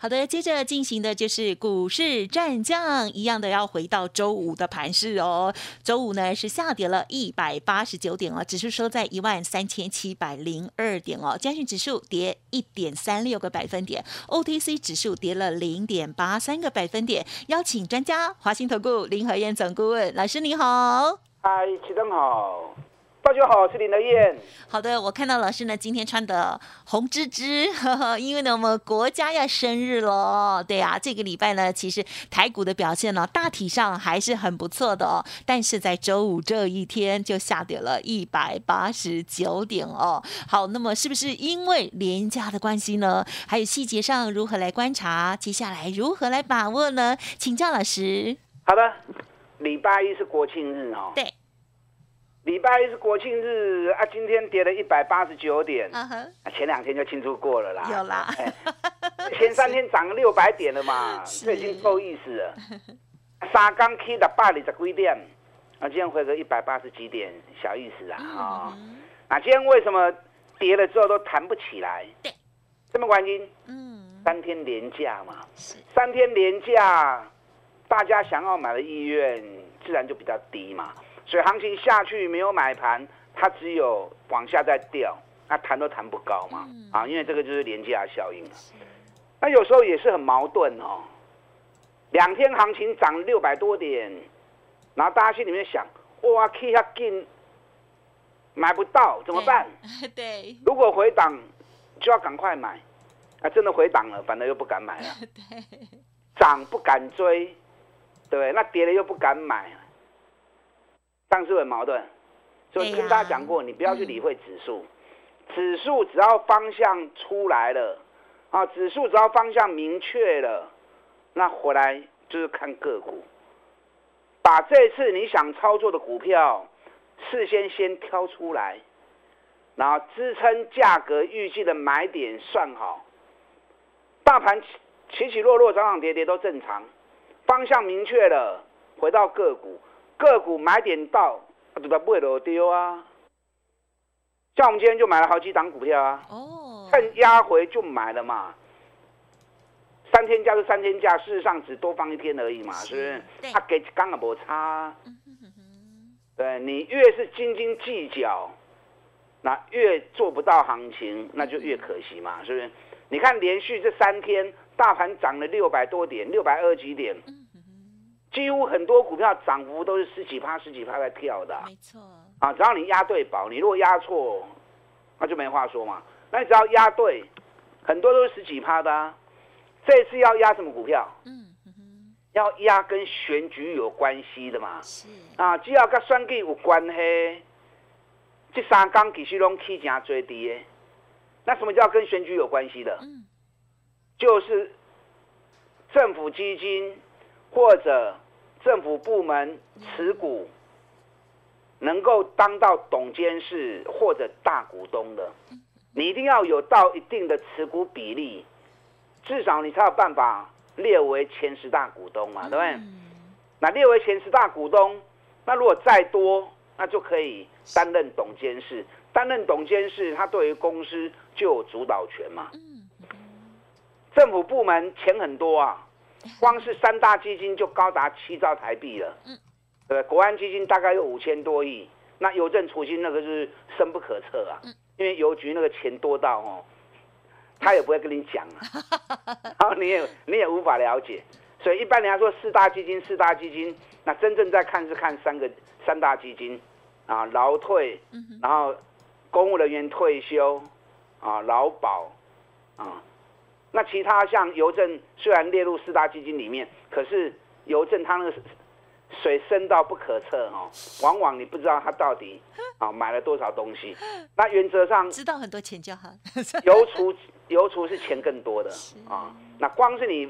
好的，接着进行的就是股市战将，一样的要回到周五的盘势哦。周五呢是下跌了一百八十九点哦，指数收在一万三千七百零二点哦。加权指数跌一点三六个百分点，OTC 指数跌了零点八三个百分点。邀请专家，华兴投顾林和燕总顾问老师你好，嗨，启正好。大家好，我是林德燕。好的，我看到老师呢今天穿的红芝芝，因为呢我们国家要生日了。对啊，这个礼拜呢其实台股的表现呢大体上还是很不错的哦，但是在周五这一天就下跌了一百八十九点哦。好，那么是不是因为廉价的关系呢？还有细节上如何来观察？接下来如何来把握呢？请教老师。好的，礼拜一是国庆日哦。对。礼拜一是国庆日啊，今天跌了一百八十九点，前两天就庆祝过了啦。有啦，前三天涨了六百点了嘛，这已经够意思了。沙钢 K 的八里的几点，啊，今天回个一百八十几点，小意思啊。啊，啊，今天为什么跌了之后都弹不起来？对，什么原因？嗯，三天连假嘛，三天连假，大家想要买的意愿自然就比较低嘛。所以行情下去没有买盘，它只有往下再掉，那弹都弹不高嘛。啊，因为这个就是廉价效应了。那有时候也是很矛盾哦。两天行情涨六百多点，然后大家心里面想，哇，K 下进买不到怎么办？对。如果回档就要赶快买，啊，真的回档了，反而又不敢买了。对。涨不敢追，对，那跌了又不敢买。但是很矛盾，所以跟大家讲过，你不要去理会指数，指数只要方向出来了，啊，指数只要方向明确了，那回来就是看个股，把这次你想操作的股票事先先挑出来，然后支撑价格预计的买点算好，大盘起起落落、涨涨跌跌都正常，方向明确了，回到个股。个股买点到，啊，对吧？不会落丢啊。像我们今天就买了好几档股票啊。哦。趁压回就买了嘛。三天假是三天假，事实上只多放一天而已嘛，是不是？他给刚刚无差。对你越是斤斤计较，那越做不到行情，那就越可惜嘛，是不是？你看连续这三天，大盘涨了六百多点，六百二几点。几乎很多股票涨幅都是十几趴、十几趴在跳的，没错。啊，只要你押对宝，你如果押错，那就没话说嘛。那你只要押对，很多都是十几趴的。这次要压什么股票？嗯要压跟选举有关系的嘛。是。啊，只要跟选举有关系，这三缸其实拢起价最低的。那什么叫跟选举有关系的？嗯，就是政府基金或者。政府部门持股能够当到董监事或者大股东的，你一定要有到一定的持股比例，至少你才有办法列为前十大股东嘛，对不对？那列为前十大股东，那如果再多，那就可以担任董监事。担任董监事，他对于公司就有主导权嘛。政府部门钱很多啊。光是三大基金就高达七兆台币了，嗯，对国安基金大概有五千多亿，那邮政储金那个是深不可测啊，因为邮局那个钱多到哦，他也不会跟你讲啊，然后你也你也无法了解，所以一般人家说四大基金四大基金，那真正在看是看三个三大基金啊，劳退，然后公务人员退休啊，劳保啊。那其他像邮政虽然列入四大基金里面，可是邮政它那个水深到不可测哦，往往你不知道它到底啊 买了多少东西。那原则上知道很多钱就好。邮储邮储是钱更多的啊。那光是你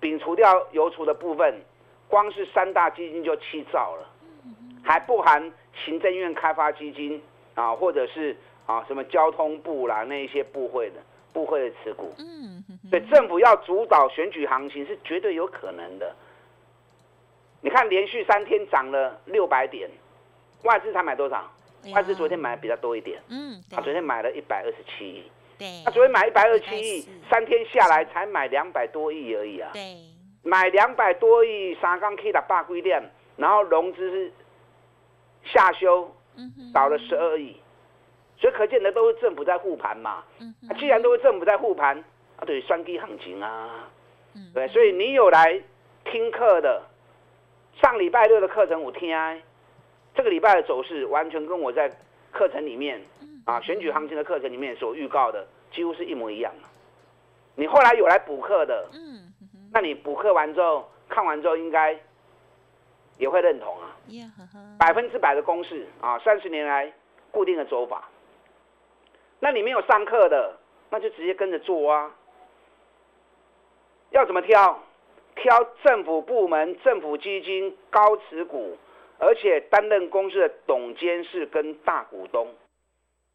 摒除掉邮储的部分，光是三大基金就七兆了。还不含行政院开发基金啊，或者是啊什么交通部啦那一些部会的部会的持股。嗯，所以政府要主导选举行情是绝对有可能的。你看连续三天涨了六百点，外资才买多少？外资昨天买的比较多一点。嗯，他昨天买了一百二十七亿。对，他昨天买一百二十七亿，三天下来才买两百多亿而已啊。对，买两百多亿，三缸 K 的八规店，然后融资是下修，少了十二亿，所以可见的都是政府在护盘嘛。嗯，既然都是政府在护盘，啊，对，双低行情啊。嗯，对，所以你有来听课的，上礼拜六的课程我听。这个礼拜的走势完全跟我在课程里面啊选举行情的课程里面所预告的几乎是一模一样的。你后来有来补课的，嗯，那你补课完之后看完之后应该也会认同啊，百分之百的公式啊，三十年来固定的走法。那你没有上课的，那就直接跟着做啊。要怎么挑？挑政府部门、政府基金高持股。而且担任公司的董监事跟大股东，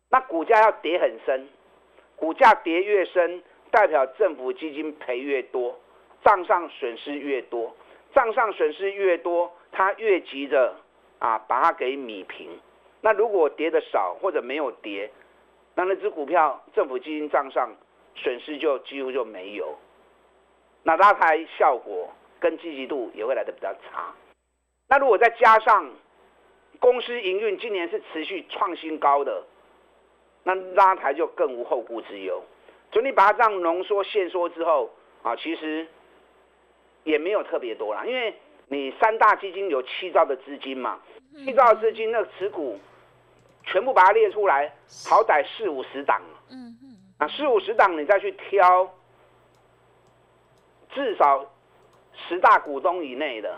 那股价要跌很深，股价跌越深，代表政府基金赔越多，账上损失越多，账上损失越多，他越急着啊把它给米平。那如果跌的少或者没有跌，那那只股票政府基金账上损失就几乎就没有，那拉抬效果跟积极度也会来的比较差。那如果再加上公司营运今年是持续创新高的，那拉抬就更无后顾之忧。所以你把它这样浓缩限缩之后啊，其实也没有特别多啦，因为你三大基金有七兆的资金嘛，七兆资金那持股全部把它列出来，好歹四五十档，嗯嗯，啊四五十档你再去挑，至少十大股东以内的。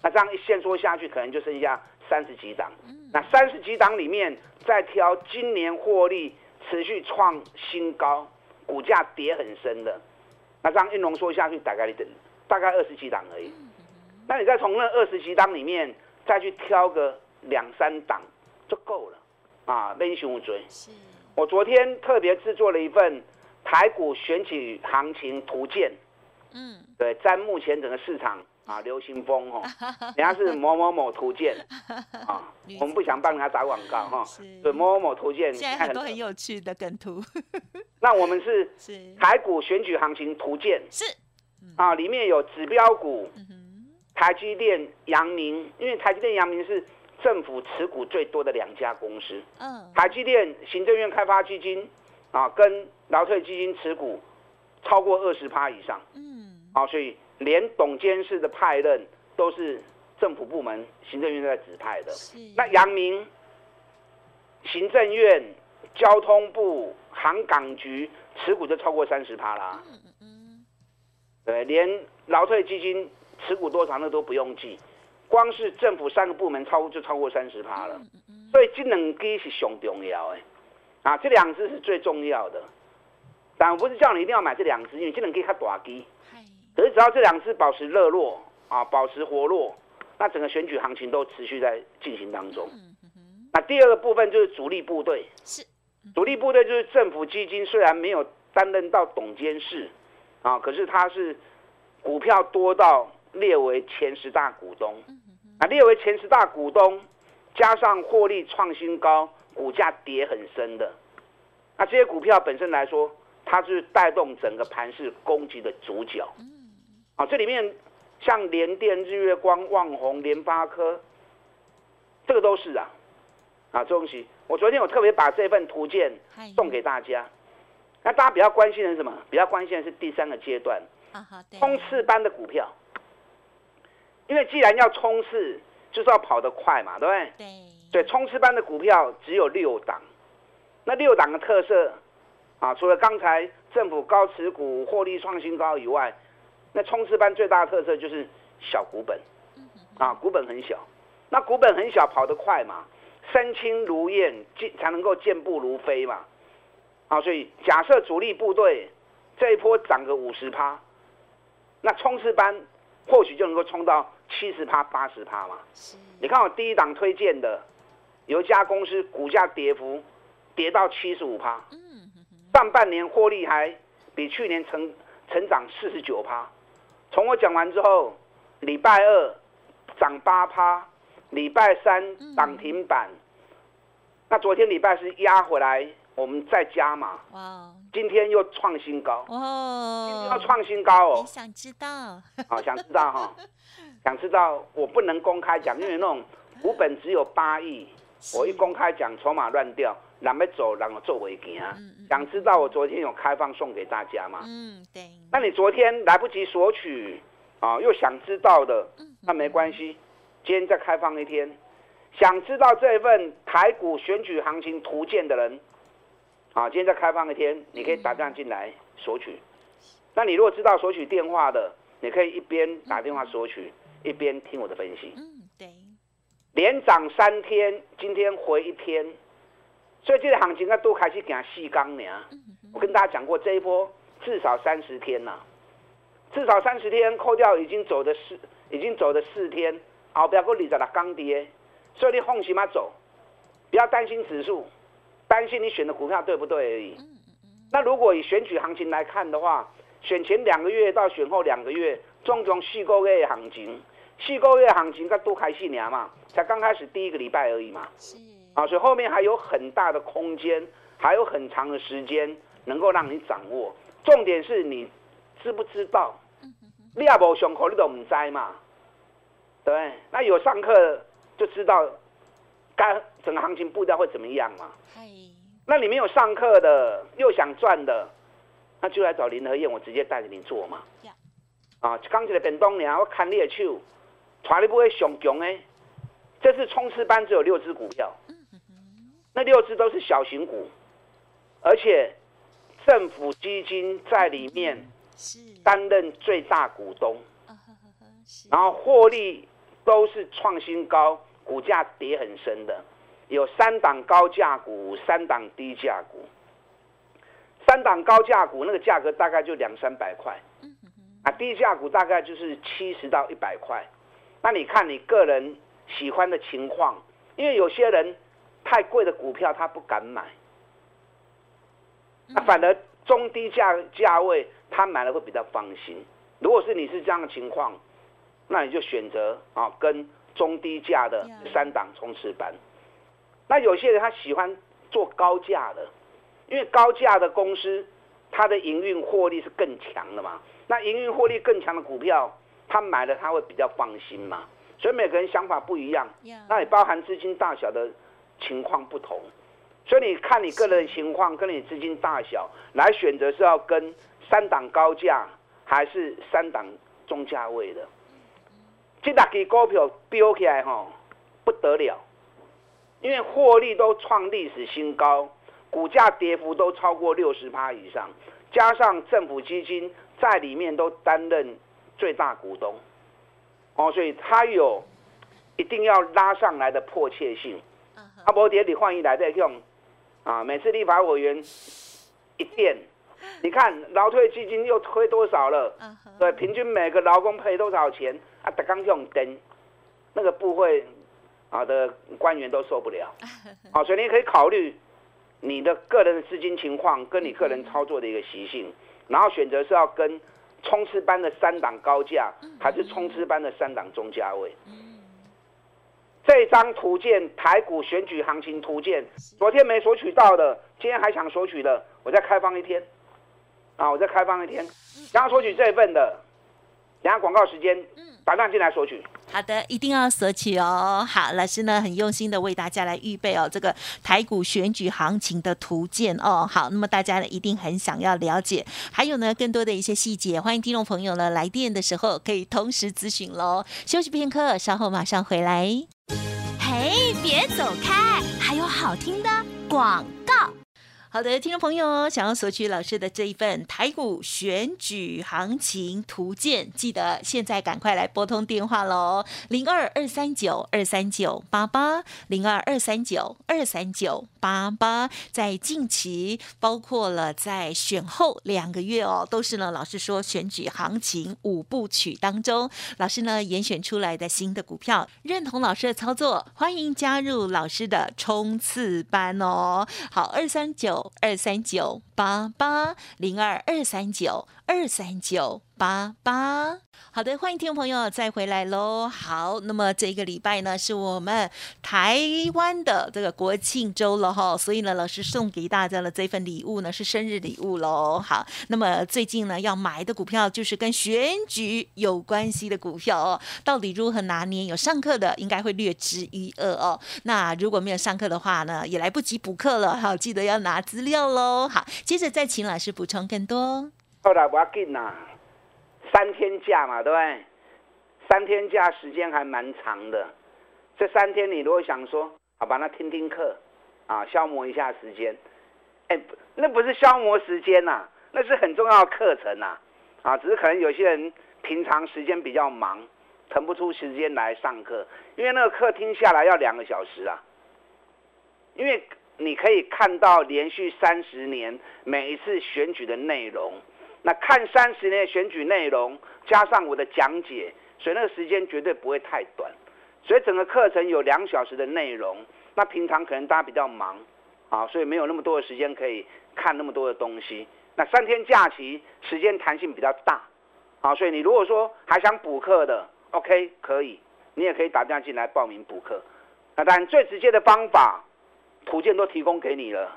那这样一线说下去，可能就剩下三十几档。那三十几档里面，再挑今年获利持续创新高、股价跌很深的，那这样一浓缩下去，大概等大概二十几档而已。那你再从那二十几档里面再去挑个两三档就够了啊！练熊追。我昨天特别制作了一份台股选举行情图鉴。嗯。对，在目前整个市场。啊，流行风哦，人家是某某某图鉴 啊，我们不想帮人家打广告哈。对，某某某图鉴，现在很多很有趣的梗图。那我们是台股选举行情图鉴，是啊，里面有指标股，台积电、阳明，因为台积电、阳明是政府持股最多的两家公司。嗯，台积电行政院开发基金啊，跟劳退基金持股超过二十趴以上。嗯，啊，所以。连董监事的派任都是政府部门行政院在指派的。那阳明行政院、交通部、航港局持股就超过三十趴啦。嗯嗯嗯。对，连劳退基金持股多少那都不用记，光是政府三个部门超就超过三十趴了。所以这两支是上重要的，啊，这两支是最重要的。但我不是叫你一定要买这两支，因为这两支较大支。可是只要这两次保持热络啊，保持活络，那整个选举行情都持续在进行当中。那第二个部分就是主力部队，是。主力部队就是政府基金，虽然没有担任到董监事啊，可是它是股票多到列为前十大股东。啊，列为前十大股东，加上获利创新高，股价跌很深的，那这些股票本身来说，它是带动整个盘市攻击的主角。啊，这里面像联电、日月光、旺宏、联发科，这个都是啊，啊，周东西，我昨天我特别把这份图鉴送给大家。那大家比较关心的是什么？比较关心的是第三个阶段，冲刺班的股票。因为既然要冲刺，就是要跑得快嘛，对不对？对。对，冲刺班的股票只有六档，那六档的特色啊，除了刚才政府高持股、获利创新高以外，那冲刺班最大的特色就是小股本，啊，股本很小，那股本很小跑得快嘛，身轻如燕，健才能够健步如飞嘛，啊，所以假设主力部队这一波涨个五十趴，那冲刺班或许就能够冲到七十趴、八十趴嘛。你看我第一档推荐的，有一家公司股价跌幅跌到七十五趴，上半年获利还比去年成成长四十九趴。从我讲完之后，礼拜二涨八趴，礼拜三涨停板。那昨天礼拜是压回来，我们再加嘛。哇！今天又创新高。哦。今天要创新高哦。想知道？好，想知道哈。想知道？我不能公开讲，因为那种股本只有八亿，我一公开讲，筹码乱掉，让没走，让我做违建啊。想知道我昨天有开放送给大家吗？嗯，对。那你昨天来不及索取啊，又想知道的，那没关系，今天再开放一天。想知道这份台股选举行情图鉴的人，啊，今天再开放一天，你可以打电话进来索取。那你如果知道索取电话的，你可以一边打电话索取，一边听我的分析。嗯，对。连涨三天，今天回一天，所以这个行情啊都开始行细钢呢。我跟大家讲过，这一波至少三十天呐，至少三十天，扣掉已经走的四，已经走的四天，后边个二十六钢跌。所以你放心嘛走，不要担心指数，担心你选的股票对不对而已。那如果以选举行情来看的话，选前两个月到选后两个月，种种细个月行情，细个月行情才多开始年嘛，才刚开始第一个礼拜而已嘛。是啊，所以后面还有很大的空间，还有很长的时间能够让你掌握。重点是你知不知道？你也无上课，你都唔知嘛？对，那有上课。就知道，该整个行情步调会怎么样嘛？那你没有上课的，又想赚的，那就来找林和燕，我直接带着你做嘛。啊，刚起来变动呢，我看你的手，传你不会上强诶。这次冲刺班只有六只股票，那六只都是小型股，而且政府基金在里面担任最大股东，然后获利都是创新高。股价跌很深的，有三档高价股，三档低价股。三档高价股那个价格大概就两三百块，啊，低价股大概就是七十到一百块。那你看你个人喜欢的情况，因为有些人太贵的股票他不敢买，那反而中低价价位他买了会比较放心。如果是你是这样的情况，那你就选择啊跟。中低价的三档冲刺班，那有些人他喜欢做高价的，因为高价的公司，它的营运获利是更强的嘛。那营运获利更强的股票，他买了他会比较放心嘛。所以每个人想法不一样，那也包含资金大小的情况不同。所以你看你个人情况跟你资金大小来选择是要跟三档高价还是三档中价位的。这大支股票飙起来吼不得了，因为获利都创历史新高，股价跌幅都超过六十趴以上，加上政府基金在里面都担任最大股东，哦，所以它有一定要拉上来的迫切性。阿伯爹，你换一来再用啊！每次立法委员一电，你看劳退基金又推多少了？对，平均每个劳工赔多少钱？啊，他刚用灯，那个部会啊的官员都受不了。好，所以你可以考虑你的个人的资金情况，跟你个人操作的一个习性，然后选择是要跟冲刺班的三档高价，还是冲刺班的三档中价位。这张图鉴台股选举行情图鉴，昨天没索取到的，今天还想索取的，我再开放一天。啊，我再开放一天，想要索取这一份的，等下广告时间。马上进来索取。好的，一定要索取哦。好，老师呢很用心的为大家来预备哦，这个台股选举行情的图鉴哦。好，那么大家呢一定很想要了解，还有呢更多的一些细节，欢迎听众朋友呢来电的时候可以同时咨询喽。休息片刻，稍后马上回来。嘿，别走开，还有好听的广告。好的，听众朋友，想要索取老师的这一份台股选举行情图鉴，记得现在赶快来拨通电话喽，零二二三九二三九八八，零二二三九二三九八八。在近期，包括了在选后两个月哦，都是呢，老师说选举行情五部曲当中，老师呢严选出来的新的股票，认同老师的操作，欢迎加入老师的冲刺班哦。好，二三九。二三九八八零二二三九二三九八八。好的，欢迎听众朋友再回来喽。好，那么这个礼拜呢，是我们台湾的这个国庆周了哈，所以呢，老师送给大家的这份礼物呢是生日礼物喽。好，那么最近呢要买的股票就是跟选举有关系的股票哦，到底如何拿捏？有上课的应该会略知一二哦。那如果没有上课的话呢，也来不及补课了。好，记得要拿资料喽。好，接着再请老师补充更多。后来我要紧呐。三天假嘛，对不对？三天假时间还蛮长的。这三天你如果想说，好吧，那听听课，啊，消磨一下时间。哎，那不是消磨时间呐，那是很重要的课程呐。啊，只是可能有些人平常时间比较忙，腾不出时间来上课，因为那个课听下来要两个小时啊。因为你可以看到连续三十年每一次选举的内容。那看三十年的选举内容，加上我的讲解，所以那个时间绝对不会太短。所以整个课程有两小时的内容。那平常可能大家比较忙，啊，所以没有那么多的时间可以看那么多的东西。那三天假期时间弹性比较大，啊，所以你如果说还想补课的，OK，可以，你也可以打电话进来报名补课。那当然最直接的方法，图鉴都提供给你了，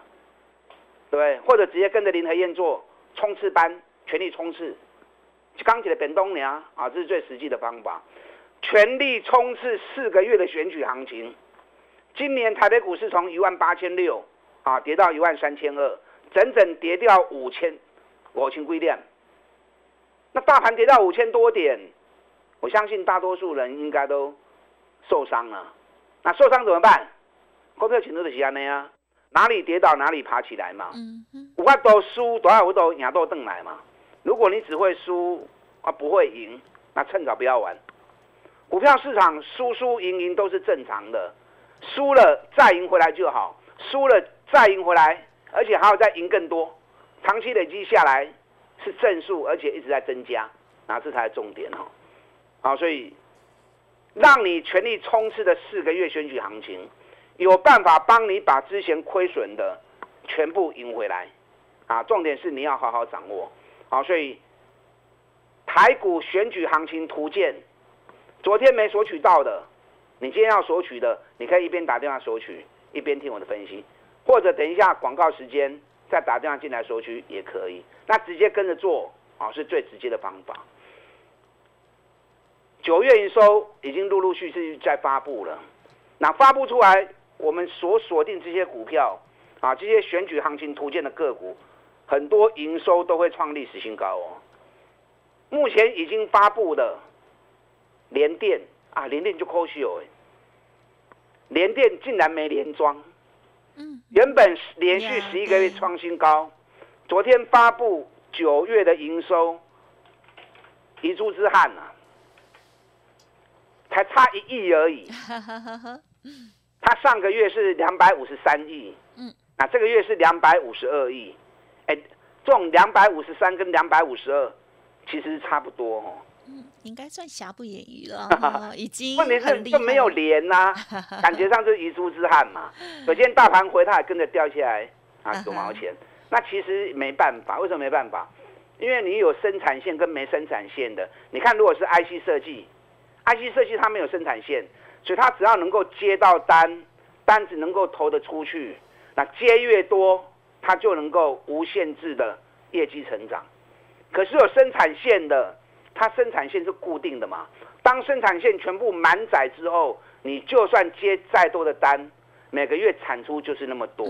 对不对？或者直接跟着林和燕做冲刺班。全力冲刺，钢铁的本东娘啊，这是最实际的方法。全力冲刺四个月的选举行情，今年台北股市从一万八千六啊跌到一万三千二，整整跌掉五千五千归点。那大盘跌到五千多点，我相信大多数人应该都受伤了。那受伤怎么办？股票请都是安的呀，哪里跌倒哪里爬起来嘛。五块多输多少我都赢都邓来嘛。如果你只会输啊，不会赢，那趁早不要玩。股票市场输输赢赢都是正常的，输了再赢回来就好，输了再赢回来，而且还要再赢更多，长期累积下来是正数，而且一直在增加，那这才是重点哦。好，所以让你全力冲刺的四个月选举行情，有办法帮你把之前亏损的全部赢回来啊！重点是你要好好掌握。好，所以台股选举行情图鉴，昨天没索取到的，你今天要索取的，你可以一边打电话索取，一边听我的分析，或者等一下广告时间再打电话进来索取也可以。那直接跟着做，啊，是最直接的方法。九月营收已经陆陆续续在发布了，那发布出来，我们所锁定这些股票，啊，这些选举行情图鉴的个股。很多营收都会创历史新高哦。目前已经发布的联电啊，联电就可惜哦，联电竟然没连庄。嗯，原本连续十一个月创新高，昨天发布九月的营收，一珠之憾呐，才差一亿而已。他上个月是两百五十三亿，嗯，那这个月是两百五十二亿。哎，这种两百五十三跟两百五十二，其实差不多哦。嗯，应该算瑕不掩瑜了，已经问题是就没有连呐，感觉上是遗珠之憾嘛。首先大盘回，它也跟着掉下来啊，九毛钱。那其实没办法，为什么没办法？因为你有生产线跟没生产线的。你看，如果是 IC 设计，IC 设计它没有生产线，所以它只要能够接到单，单子能够投得出去，那接越多。它就能够无限制的业绩成长，可是有生产线的，它生产线是固定的嘛？当生产线全部满载之后，你就算接再多的单，每个月产出就是那么多，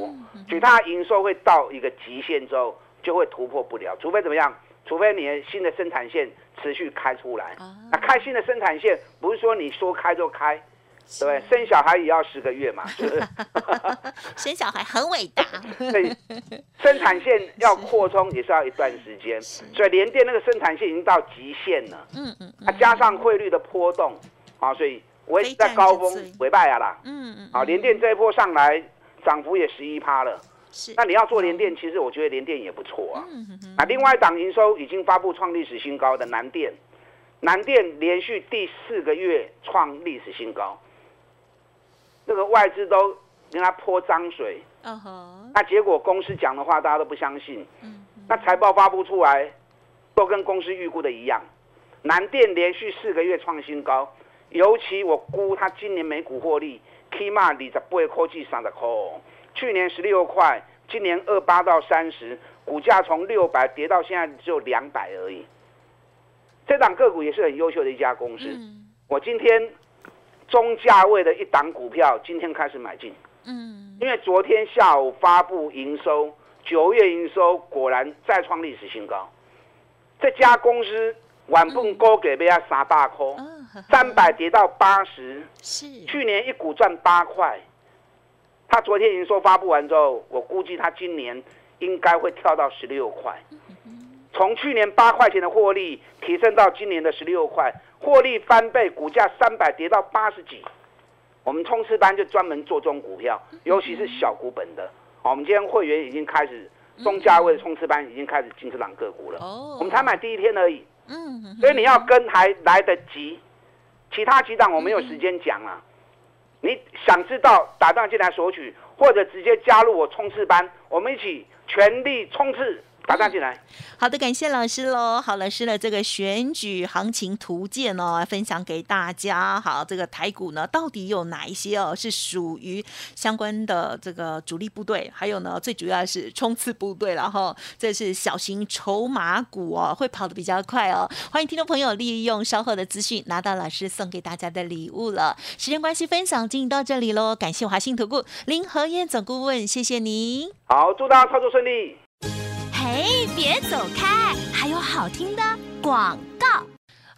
所以它营收会到一个极限之后，就会突破不了，除非怎么样？除非你的新的生产线持续开出来。那开新的生产线不是说你说开就开，对不对？生小孩也要十个月嘛，是不是？生小孩很伟大，对，生产线要扩充也是要一段时间，所以联电那个生产线已经到极限了。嗯嗯，啊，加上汇率的波动，啊，所以我也在高峰尾拜啊啦。嗯嗯，啊，联电这一波上来涨幅也十一趴了。是，那你要做联电，其实我觉得联电也不错啊。嗯嗯啊，另外一档营收已经发布创历史新高的南电，南电连续第四个月创历史新高，这个外资都。跟他泼脏水，那结果公司讲的话大家都不相信，那财报发布出来，都跟公司预估的一样，南电连续四个月创新高，尤其我估它今年每股获利起码二十八科技三十块，去年十六块，今年二八到三十，股价从六百跌到现在只有两百而已，这档个股也是很优秀的一家公司，我今天中价位的一档股票，今天开始买进。嗯，因为昨天下午发布营收，九月营收果然再创历史新高。这家公司晚份高给被他三大空，三百跌到八十，是去年一股赚八块。他昨天营收发布完之后，我估计他今年应该会跳到十六块。从去年八块钱的获利提升到今年的十六块，获利翻倍，股价三百跌到八十几。我们冲刺班就专门做中股票，尤其是小股本的。我们今天会员已经开始中价位的冲刺班已经开始进这档个股了。哦，我们才买第一天而已。嗯，所以你要跟还来得及，其他几档我没有时间讲啊。你想知道打断进来索取，或者直接加入我冲刺班，我们一起全力冲刺。打打进来，好的，感谢老师喽。好，老师的这个选举行情图鉴哦，分享给大家。好，这个台股呢，到底有哪一些哦，是属于相关的这个主力部队？还有呢，最主要是冲刺部队然后这是小型筹码股哦，会跑得比较快哦。欢迎听众朋友利用稍后的资讯，拿到老师送给大家的礼物了。时间关系，分享进行到这里喽。感谢华信投顾林和燕总顾问，谢谢您。好，祝大家操作顺利。哎，别走开！还有好听的广告。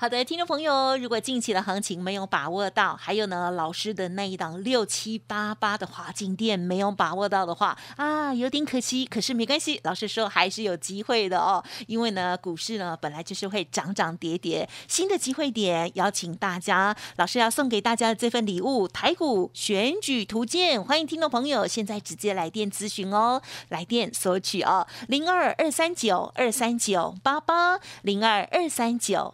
好的，听众朋友，如果近期的行情没有把握到，还有呢，老师的那一档六七八八的华金店没有把握到的话啊，有点可惜。可是没关系，老师说还是有机会的哦。因为呢，股市呢本来就是会涨涨跌跌，新的机会点，邀请大家，老师要送给大家的这份礼物——台股选举图鉴，欢迎听众朋友现在直接来电咨询哦，来电索取哦，零二二三九二三九八八零二二三九